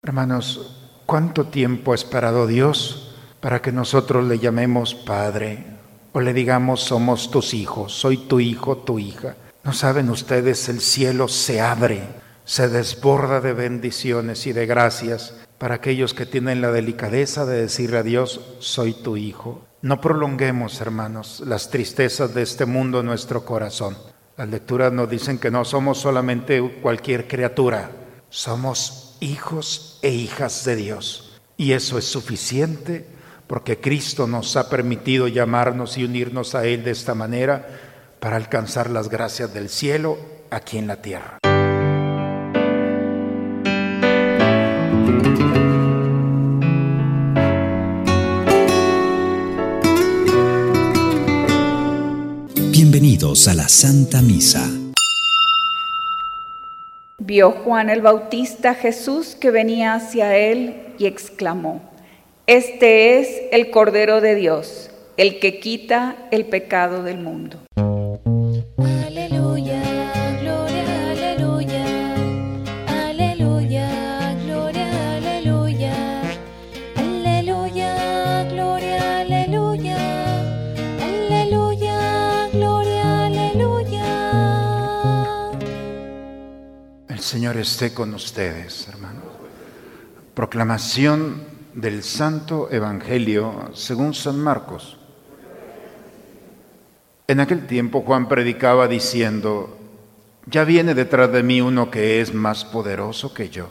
Hermanos, ¿cuánto tiempo ha esperado Dios para que nosotros le llamemos Padre o le digamos somos tus hijos, soy tu hijo, tu hija? No saben ustedes, el cielo se abre, se desborda de bendiciones y de gracias para aquellos que tienen la delicadeza de decirle a Dios, soy tu hijo. No prolonguemos, hermanos, las tristezas de este mundo en nuestro corazón. Las lecturas nos dicen que no somos solamente cualquier criatura, somos hijos e hijas de Dios. Y eso es suficiente porque Cristo nos ha permitido llamarnos y unirnos a Él de esta manera para alcanzar las gracias del cielo aquí en la tierra. Bienvenidos a la Santa Misa Vio Juan el Bautista Jesús que venía hacia él y exclamó, Este es el Cordero de Dios, el que quita el pecado del mundo. Señor esté con ustedes, hermanos. Proclamación del Santo Evangelio según San Marcos. En aquel tiempo Juan predicaba diciendo, ya viene detrás de mí uno que es más poderoso que yo,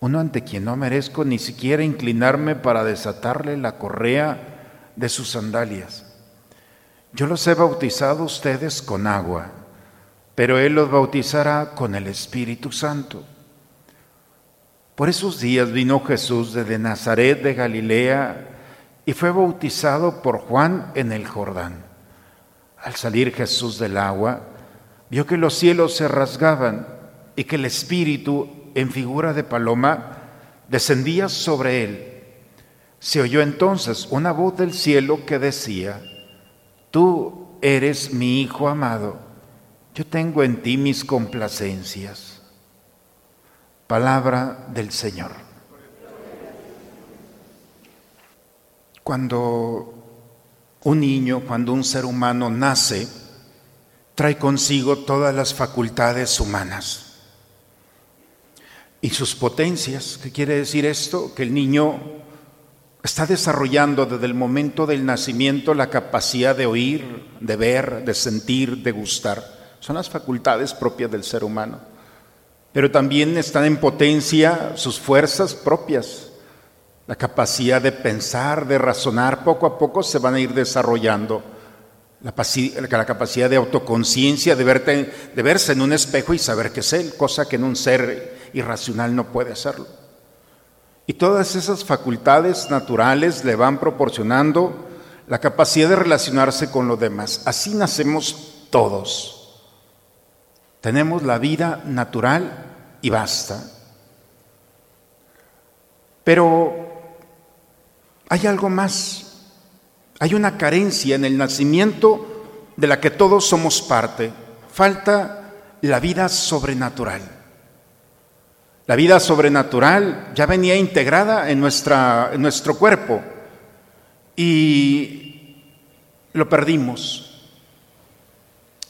uno ante quien no merezco ni siquiera inclinarme para desatarle la correa de sus sandalias. Yo los he bautizado ustedes con agua pero Él los bautizará con el Espíritu Santo. Por esos días vino Jesús desde Nazaret de Galilea y fue bautizado por Juan en el Jordán. Al salir Jesús del agua, vio que los cielos se rasgaban y que el Espíritu, en figura de paloma, descendía sobre él. Se oyó entonces una voz del cielo que decía, Tú eres mi Hijo amado yo tengo en ti mis complacencias. Palabra del Señor. Cuando un niño, cuando un ser humano nace, trae consigo todas las facultades humanas y sus potencias. ¿Qué quiere decir esto? Que el niño está desarrollando desde el momento del nacimiento la capacidad de oír, de ver, de sentir, de gustar. Son las facultades propias del ser humano. Pero también están en potencia sus fuerzas propias. La capacidad de pensar, de razonar, poco a poco se van a ir desarrollando. La, capacidad de autoconciencia, de, verse en un espejo y saber que es él, cosa que en un ser irracional no puede hacerlo. Y todas esas facultades naturales le van proporcionando la capacidad de relacionarse con los demás. Así nacemos todos. Tenemos la vida natural y basta. Pero hay algo más. Hay una carencia en el nacimiento de la que todos somos parte. Falta la vida sobrenatural. La vida sobrenatural ya venía integrada en, nuestra, en nuestro cuerpo y lo perdimos.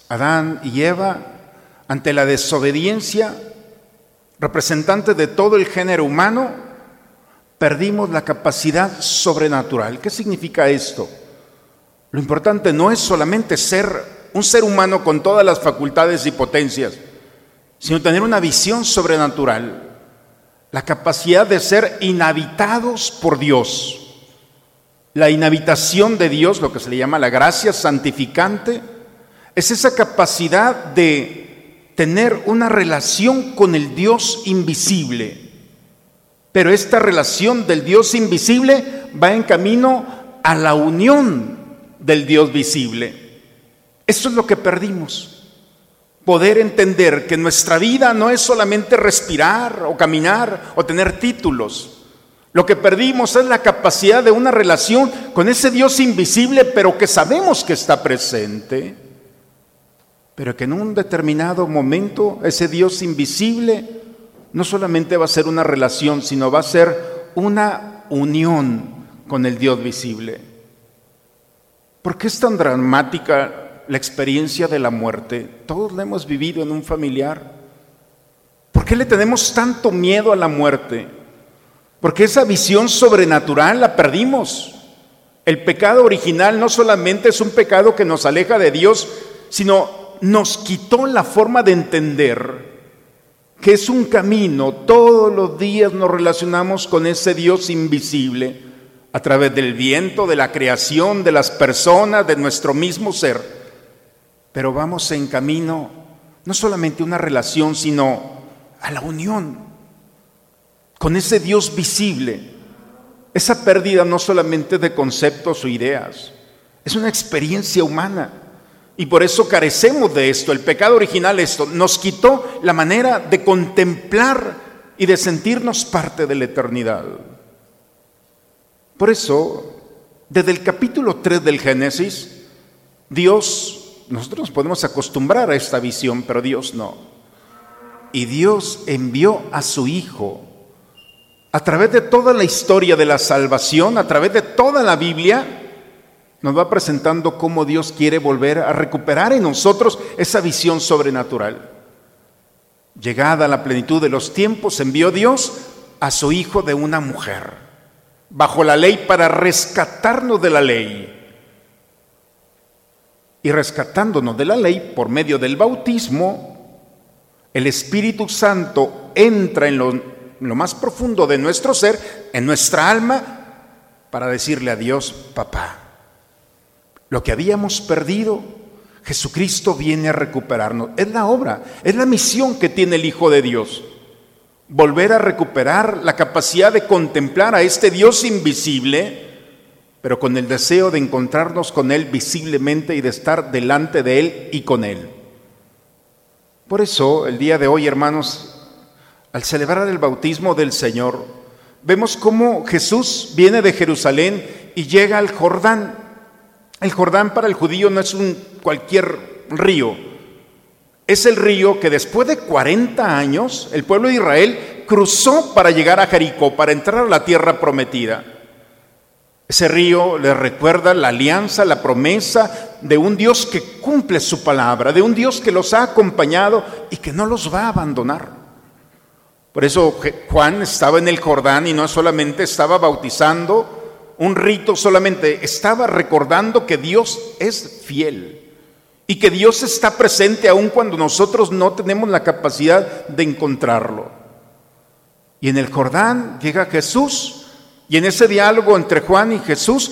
Adán y Eva ante la desobediencia representante de todo el género humano, perdimos la capacidad sobrenatural. ¿Qué significa esto? Lo importante no es solamente ser un ser humano con todas las facultades y potencias, sino tener una visión sobrenatural, la capacidad de ser inhabitados por Dios. La inhabitación de Dios, lo que se le llama la gracia santificante, es esa capacidad de tener una relación con el Dios invisible. Pero esta relación del Dios invisible va en camino a la unión del Dios visible. Eso es lo que perdimos. Poder entender que nuestra vida no es solamente respirar o caminar o tener títulos. Lo que perdimos es la capacidad de una relación con ese Dios invisible, pero que sabemos que está presente pero que en un determinado momento ese Dios invisible no solamente va a ser una relación, sino va a ser una unión con el Dios visible. ¿Por qué es tan dramática la experiencia de la muerte? Todos la hemos vivido en un familiar. ¿Por qué le tenemos tanto miedo a la muerte? Porque esa visión sobrenatural la perdimos. El pecado original no solamente es un pecado que nos aleja de Dios, sino nos quitó la forma de entender que es un camino. Todos los días nos relacionamos con ese Dios invisible a través del viento, de la creación, de las personas, de nuestro mismo ser. Pero vamos en camino no solamente a una relación, sino a la unión con ese Dios visible. Esa pérdida no solamente de conceptos o ideas, es una experiencia humana. Y por eso carecemos de esto. El pecado original esto nos quitó la manera de contemplar y de sentirnos parte de la eternidad. Por eso, desde el capítulo 3 del Génesis, Dios, nosotros nos podemos acostumbrar a esta visión, pero Dios no. Y Dios envió a su Hijo a través de toda la historia de la salvación, a través de toda la Biblia, nos va presentando cómo Dios quiere volver a recuperar en nosotros esa visión sobrenatural. Llegada a la plenitud de los tiempos, envió Dios a su Hijo de una mujer, bajo la ley para rescatarnos de la ley. Y rescatándonos de la ley por medio del bautismo, el Espíritu Santo entra en lo, más profundo de nuestro ser, en nuestra alma, para decirle a Dios, papá. Lo que habíamos perdido, Jesucristo viene a recuperarnos. Es la obra, es la misión que tiene el Hijo de Dios. Volver a recuperar la capacidad de contemplar a este Dios invisible, pero con el deseo de encontrarnos con Él visiblemente y de estar delante de Él y con Él. Por eso, el día de hoy, hermanos, al celebrar el bautismo del Señor, vemos cómo Jesús viene de Jerusalén y llega al Jordán. El Jordán para el judío no es un cualquier río. Es el río que después de 40 años el pueblo de Israel cruzó para llegar a Jericó, para entrar a la tierra prometida. Ese río le recuerda la alianza, la promesa de un Dios que cumple su palabra, de un Dios que los ha acompañado y que no los va a abandonar. Por eso Juan estaba en el Jordán y no solamente estaba bautizando, un rito solamente, estaba recordando que Dios es fiel y que Dios está presente aun cuando nosotros no tenemos la capacidad de encontrarlo. Y en el Jordán llega Jesús y en ese diálogo entre Juan y Jesús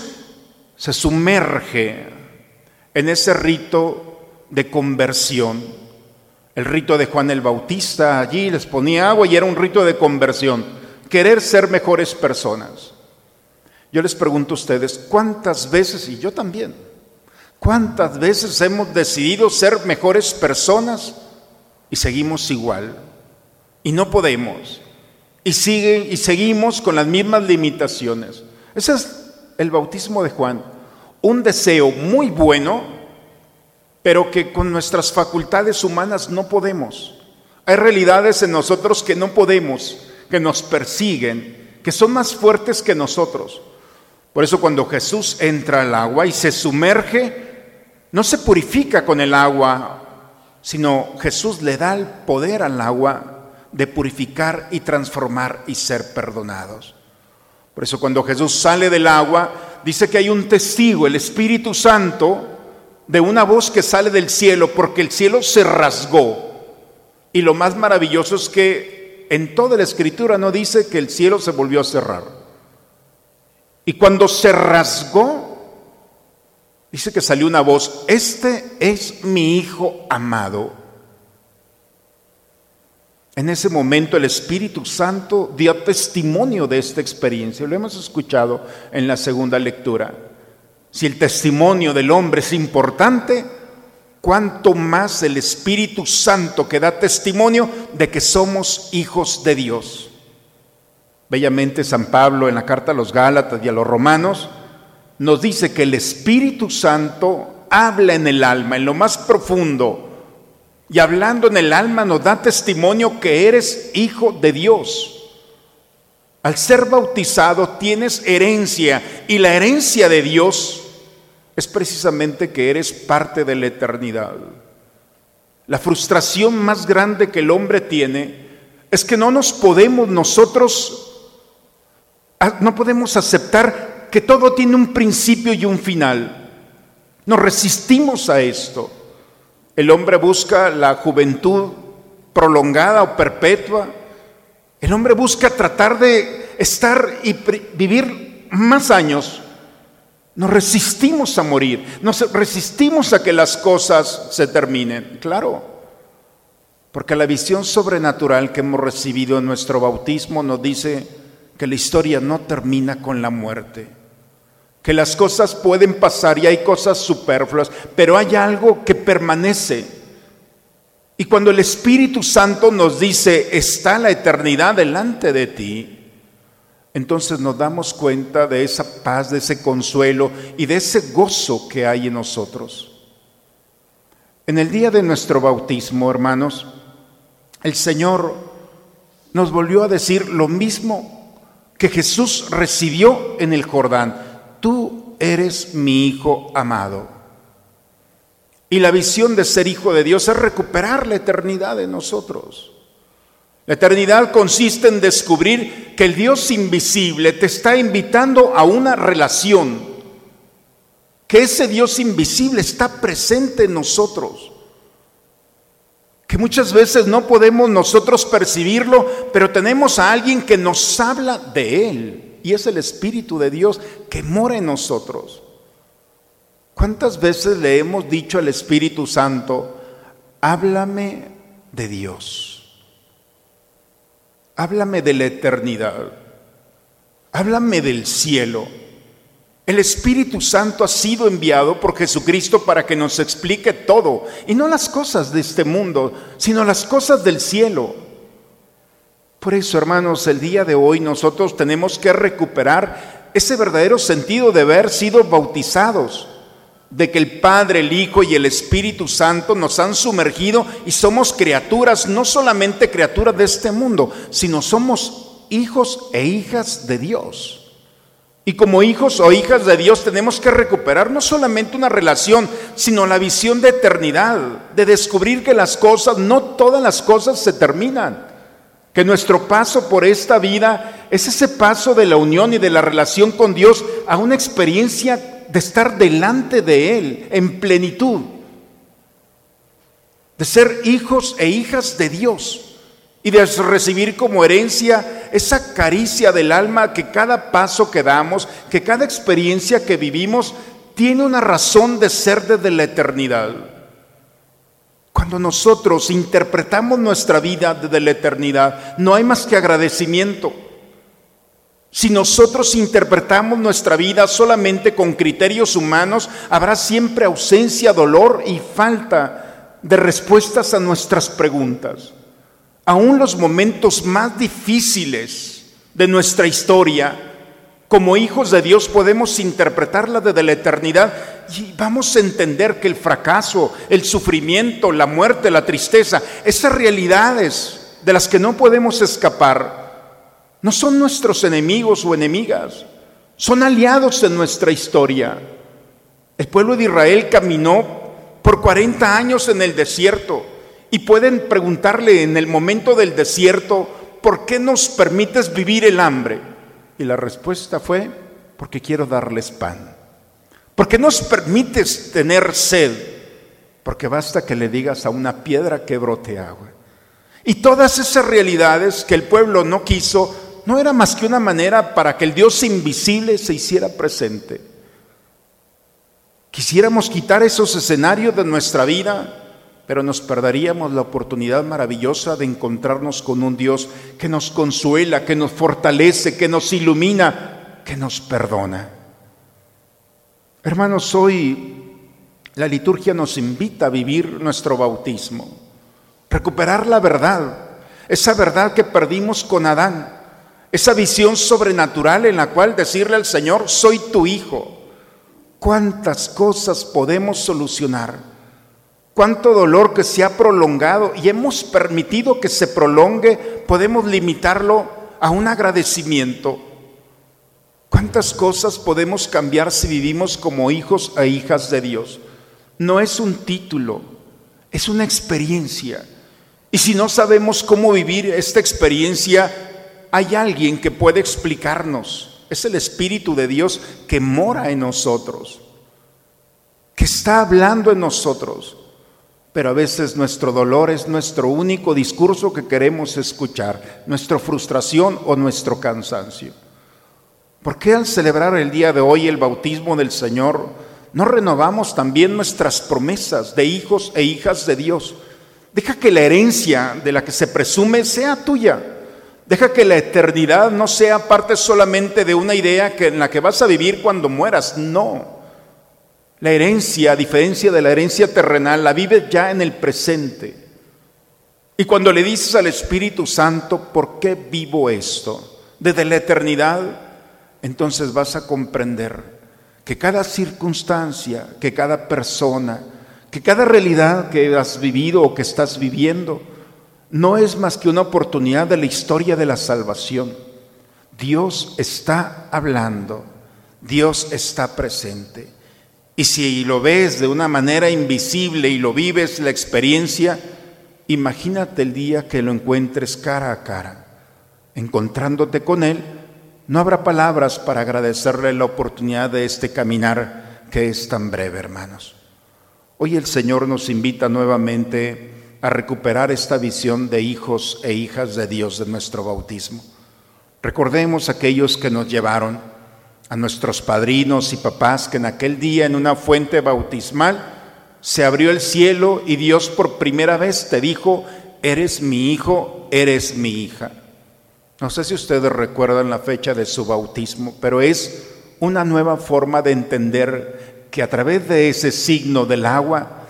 se sumerge en ese rito de conversión. El rito de Juan el Bautista allí les ponía agua y era un rito de conversión, querer ser mejores personas. Yo les pregunto a ustedes, ¿cuántas veces, y yo también, cuántas veces hemos decidido ser mejores personas y seguimos igual? Y no podemos. Y, sigue, y seguimos con las mismas limitaciones. Ese es el bautismo de Juan. Un deseo muy bueno, pero que con nuestras facultades humanas no podemos. Hay realidades en nosotros que no podemos, que nos persiguen, que son más fuertes que nosotros. Por eso cuando Jesús entra al agua y se sumerge, no se purifica con el agua, sino Jesús le da el poder al agua de purificar y transformar y ser perdonados. Por eso cuando Jesús sale del agua, dice que hay un testigo, el Espíritu Santo, de una voz que sale del cielo, porque el cielo se rasgó. Y lo más maravilloso es que en toda la escritura no dice que el cielo se volvió a cerrar. Y cuando se rasgó, dice que salió una voz, este es mi hijo amado. En ese momento el Espíritu Santo dio testimonio de esta experiencia. Lo hemos escuchado en la segunda lectura. Si el testimonio del hombre es importante, cuánto más el Espíritu Santo que da testimonio de que somos hijos de Dios. Bellamente San Pablo en la carta a los Gálatas y a los Romanos nos dice que el Espíritu Santo habla en el alma, en lo más profundo, y hablando en el alma nos da testimonio que eres hijo de Dios. Al ser bautizado tienes herencia y la herencia de Dios es precisamente que eres parte de la eternidad. La frustración más grande que el hombre tiene es que no nos podemos nosotros, no podemos aceptar que todo tiene un principio y un final. Nos resistimos a esto. El hombre busca la juventud prolongada o perpetua. El hombre busca tratar de estar y vivir más años. Nos resistimos a morir, nos resistimos a que las cosas se terminen. Claro, porque la visión sobrenatural que hemos recibido en nuestro bautismo nos dice que la historia no termina con la muerte que las cosas pueden pasar y hay cosas superfluas, pero hay algo que permanece. Y cuando el Espíritu Santo nos dice, está la eternidad delante de ti, entonces nos damos cuenta de esa paz, de ese consuelo y de ese gozo que hay en nosotros. En el día de nuestro bautismo, hermanos, el Señor nos volvió a decir lo mismo que Jesús recibió en el Jordán tú eres mi hijo amado. Y la visión de ser hijo de Dios es recuperar la eternidad de nosotros. La eternidad consiste en descubrir que el Dios invisible te está invitando a una relación, que ese Dios invisible está presente en nosotros, que muchas veces no podemos nosotros percibirlo, pero tenemos a alguien que nos habla de Él y es el Espíritu de Dios que mora en nosotros. ¿Cuántas veces le hemos dicho al Espíritu Santo, háblame de Dios? Háblame de la eternidad. Háblame del cielo. El Espíritu Santo ha sido enviado por Jesucristo para que nos explique todo, y no las cosas de este mundo, sino las cosas del cielo. Por eso, hermanos, el día de hoy nosotros tenemos que recuperar ese verdadero sentido de haber sido bautizados, de que el Padre, el Hijo y el Espíritu Santo nos han sumergido y somos criaturas, no solamente criaturas de este mundo, sino somos hijos e hijas de Dios. Y como hijos o hijas de Dios tenemos que recuperar no solamente una relación, sino la visión de eternidad, de descubrir que las cosas, no todas las cosas se terminan. Que nuestro paso por esta vida es ese paso de la unión y de la relación con Dios a una experiencia de estar delante de Él en plenitud, de ser hijos e hijas de Dios y de recibir como herencia esa caricia del alma que cada paso que damos, que cada experiencia que vivimos tiene una razón de ser desde la eternidad. Cuando nosotros interpretamos nuestra vida desde la eternidad, no hay más que agradecimiento. Si nosotros interpretamos nuestra vida solamente con criterios humanos, habrá siempre ausencia, dolor y falta de respuestas a nuestras preguntas. Aún los momentos más difíciles de nuestra historia como hijos de Dios podemos interpretarla desde la eternidad y vamos a entender que el fracaso, el sufrimiento, la muerte, la tristeza, esas realidades de las que no podemos escapar, no son nuestros enemigos o enemigas, son aliados en nuestra historia. El pueblo de Israel caminó por 40 años en el desierto y pueden preguntarle en el momento del desierto, ¿por qué nos permites vivir el hambre? Y la respuesta fue, porque quiero darles pan. Porque nos permites tener sed, porque basta que le digas a una piedra que brote agua. Y todas esas realidades que el pueblo no quiso, no era más que una manera para que el Dios invisible se hiciera presente. Quisiéramos quitar esos escenarios de nuestra vida pero nos perderíamos la oportunidad maravillosa de encontrarnos con un Dios que nos consuela, que nos fortalece, que nos ilumina, que nos perdona. Hermanos, hoy la liturgia nos invita a vivir nuestro bautismo, recuperar la verdad, esa verdad que perdimos con Adán, esa visión sobrenatural en la cual decirle al Señor, soy tu hijo. ¿Cuántas cosas podemos solucionar? Cuánto dolor que se ha prolongado y hemos permitido que se prolongue, podemos limitarlo a un agradecimiento. ¿Cuántas cosas podemos cambiar si vivimos como hijos e hijas de Dios? No es un título, es una experiencia. Y si no sabemos cómo vivir esta experiencia, hay alguien que puede explicarnos. Es el Espíritu de Dios que mora en nosotros, que está hablando en nosotros. Pero a veces nuestro dolor es nuestro único discurso que queremos escuchar, nuestra frustración o nuestro cansancio. ¿Por qué al celebrar el día de hoy el bautismo del Señor no renovamos también nuestras promesas de hijos e hijas de Dios? Deja que la herencia de la que se presume sea tuya. Deja que la eternidad no sea parte solamente de una idea que, en la que vas a vivir cuando mueras. No. La herencia, a diferencia de la herencia terrenal, la vives ya en el presente. Y cuando le dices al Espíritu Santo, ¿por qué vivo esto? Desde la eternidad, entonces vas a comprender que cada circunstancia, que cada persona, que cada realidad que has vivido o que estás viviendo no es más que una oportunidad de la historia de la salvación. Dios está hablando, Dios está presente. Y si lo ves de una manera invisible y lo vives la experiencia, imagínate el día que lo encuentres cara a cara. Encontrándote con Él, no habrá palabras para agradecerle la oportunidad de este caminar que es tan breve, hermanos. Hoy el Señor nos invita nuevamente a recuperar esta visión de hijos e hijas de Dios de nuestro bautismo. Recordemos aquellos que nos llevaron, a nuestros padrinos y papás, que en aquel día en una fuente bautismal se abrió el cielo y Dios por primera vez te dijo, eres mi hijo, eres mi hija. No sé si ustedes recuerdan la fecha de su bautismo, pero es una nueva forma de entender que a través de ese signo del agua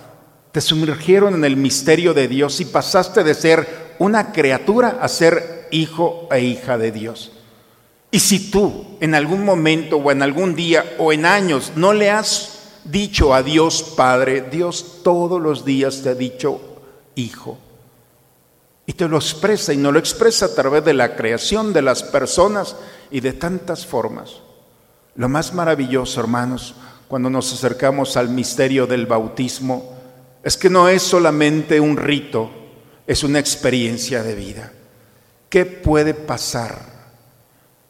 te sumergieron en el misterio de Dios y pasaste de ser una criatura a ser hijo e hija de Dios. Y si tú en algún momento o en algún día o en años no le has dicho a Dios Padre, Dios todos los días te ha dicho hijo. Y te lo expresa y no lo expresa a través de la creación de las personas y de tantas formas. Lo más maravilloso, hermanos, cuando nos acercamos al misterio del bautismo es que no es solamente un rito, es una experiencia de vida. ¿Qué puede pasar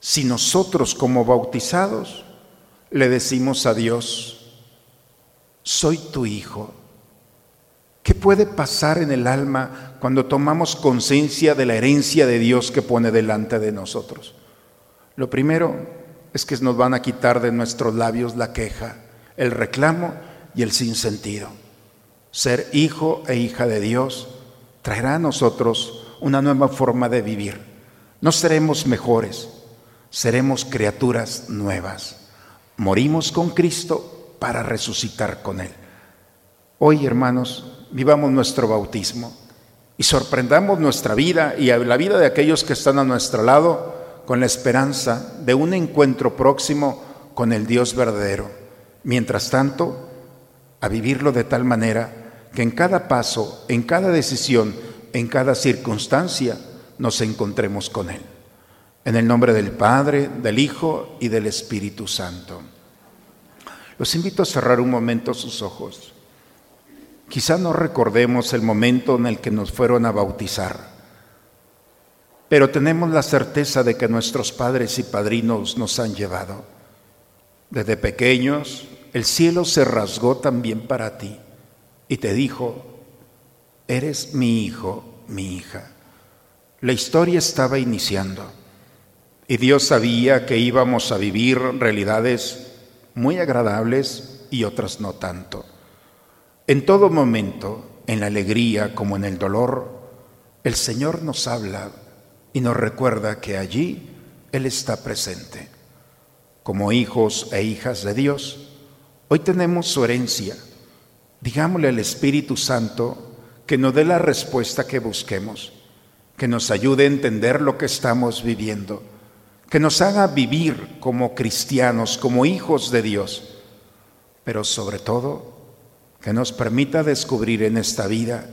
si nosotros como bautizados le decimos a Dios, soy tu hijo? ¿Qué puede pasar en el alma cuando tomamos conciencia de la herencia de Dios que pone delante de nosotros? Lo primero es que nos van a quitar de nuestros labios la queja el reclamo y el sinsentido. Ser hijo e hija de Dios traerá a nosotros una nueva forma de vivir. No seremos mejores, seremos criaturas nuevas. Morimos con Cristo para resucitar con Él. Hoy, hermanos, vivamos nuestro bautismo y sorprendamos nuestra vida y la vida de aquellos que están a nuestro lado con la esperanza de un encuentro próximo con el Dios verdadero Mientras tanto, a vivirlo de tal manera que en cada paso, en cada decisión, en cada circunstancia, nos encontremos con Él. En el nombre del Padre, del Hijo y del Espíritu Santo. Los invito a cerrar un momento sus ojos. Quizá no recordemos el momento en el que nos fueron a bautizar, pero tenemos la certeza de que nuestros padres y padrinos nos han llevado. Desde pequeños, el cielo se rasgó también para ti y te dijo, eres mi hijo, mi hija. La historia estaba iniciando y Dios sabía que íbamos a vivir realidades muy agradables y otras no tanto. En todo momento, en la alegría como en el dolor, el Señor nos habla y nos recuerda que allí Él está presente. Como hijos e hijas de Dios, Hoy tenemos su herencia. Digámosle al Espíritu Santo que nos dé la respuesta que busquemos, que nos ayude a entender lo que estamos viviendo, que nos haga vivir como cristianos, como hijos de Dios, pero sobre todo que nos permita descubrir en esta vida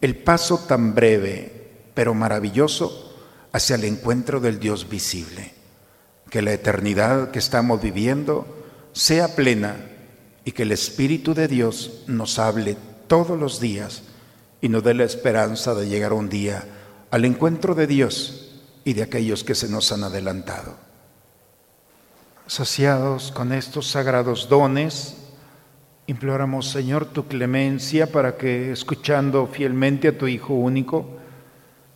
el paso tan breve pero maravilloso hacia el encuentro del Dios visible. Que la eternidad que estamos viviendo sea plena y que el Espíritu de Dios nos hable todos los días y nos dé la esperanza de llegar un día al encuentro de Dios y de aquellos que se nos han adelantado. Saciados con estos sagrados dones, imploramos, Señor, tu clemencia para que, escuchando fielmente a tu Hijo único,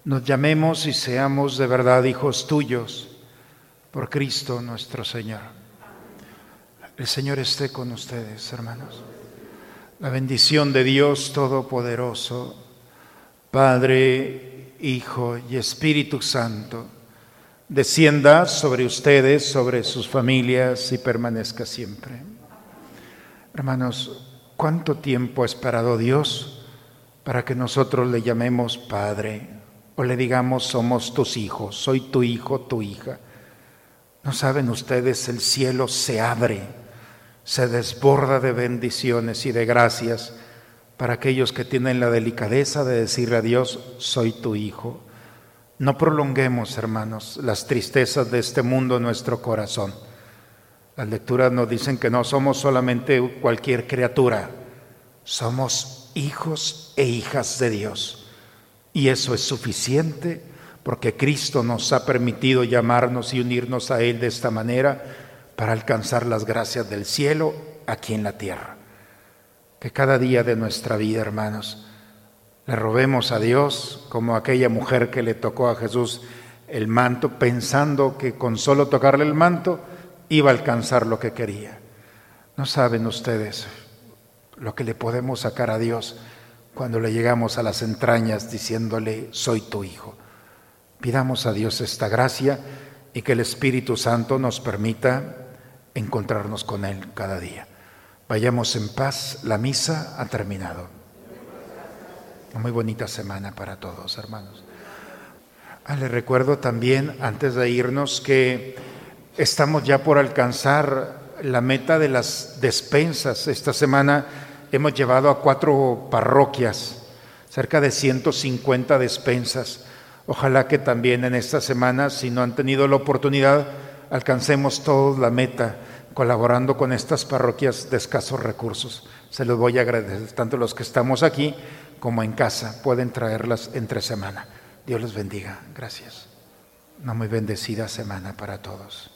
nos llamemos y seamos de verdad hijos tuyos por Cristo nuestro Señor. El Señor esté con ustedes, hermanos. La bendición de Dios Todopoderoso, Padre, Hijo y Espíritu Santo, descienda sobre ustedes, sobre sus familias y permanezca siempre. Hermanos, ¿cuánto tiempo ha esperado Dios para que nosotros le llamemos Padre o le digamos somos tus hijos, soy tu hijo, tu hija? ¿No saben ustedes? El cielo se abre, se desborda de bendiciones y de gracias para aquellos que tienen la delicadeza de decirle a Dios, soy tu hijo. No prolonguemos, hermanos, las tristezas de este mundo en nuestro corazón. Las lecturas nos dicen que no somos solamente cualquier criatura, somos hijos e hijas de Dios. Y eso es suficiente porque Cristo nos ha permitido llamarnos y unirnos a Él de esta manera para alcanzar las gracias del cielo aquí en la tierra. Que cada día de nuestra vida, hermanos, le robemos a Dios como aquella mujer que le tocó a Jesús el manto pensando que con solo tocarle el manto iba a alcanzar lo que quería. No saben ustedes lo que le podemos sacar a Dios cuando le llegamos a las entrañas diciéndole, soy tu hijo. Pidamos a Dios esta gracia y que el Espíritu Santo nos permita encontrarnos con Él cada día. Vayamos en paz, la misa ha terminado. Una muy bonita semana para todos, hermanos. Ah, les recuerdo también, antes de irnos, que Estamos ya por alcanzar la meta de las despensas. Esta semana hemos llevado a cuatro parroquias, cerca de 150 despensas. Ojalá que también en esta semana, si no han tenido la oportunidad, alcancemos todos la meta colaborando con estas parroquias de escasos recursos. Se los voy a agradecer, tanto los que estamos aquí como en casa. Pueden traerlas entre semana. Dios los bendiga. Gracias. Una muy bendecida semana para todos.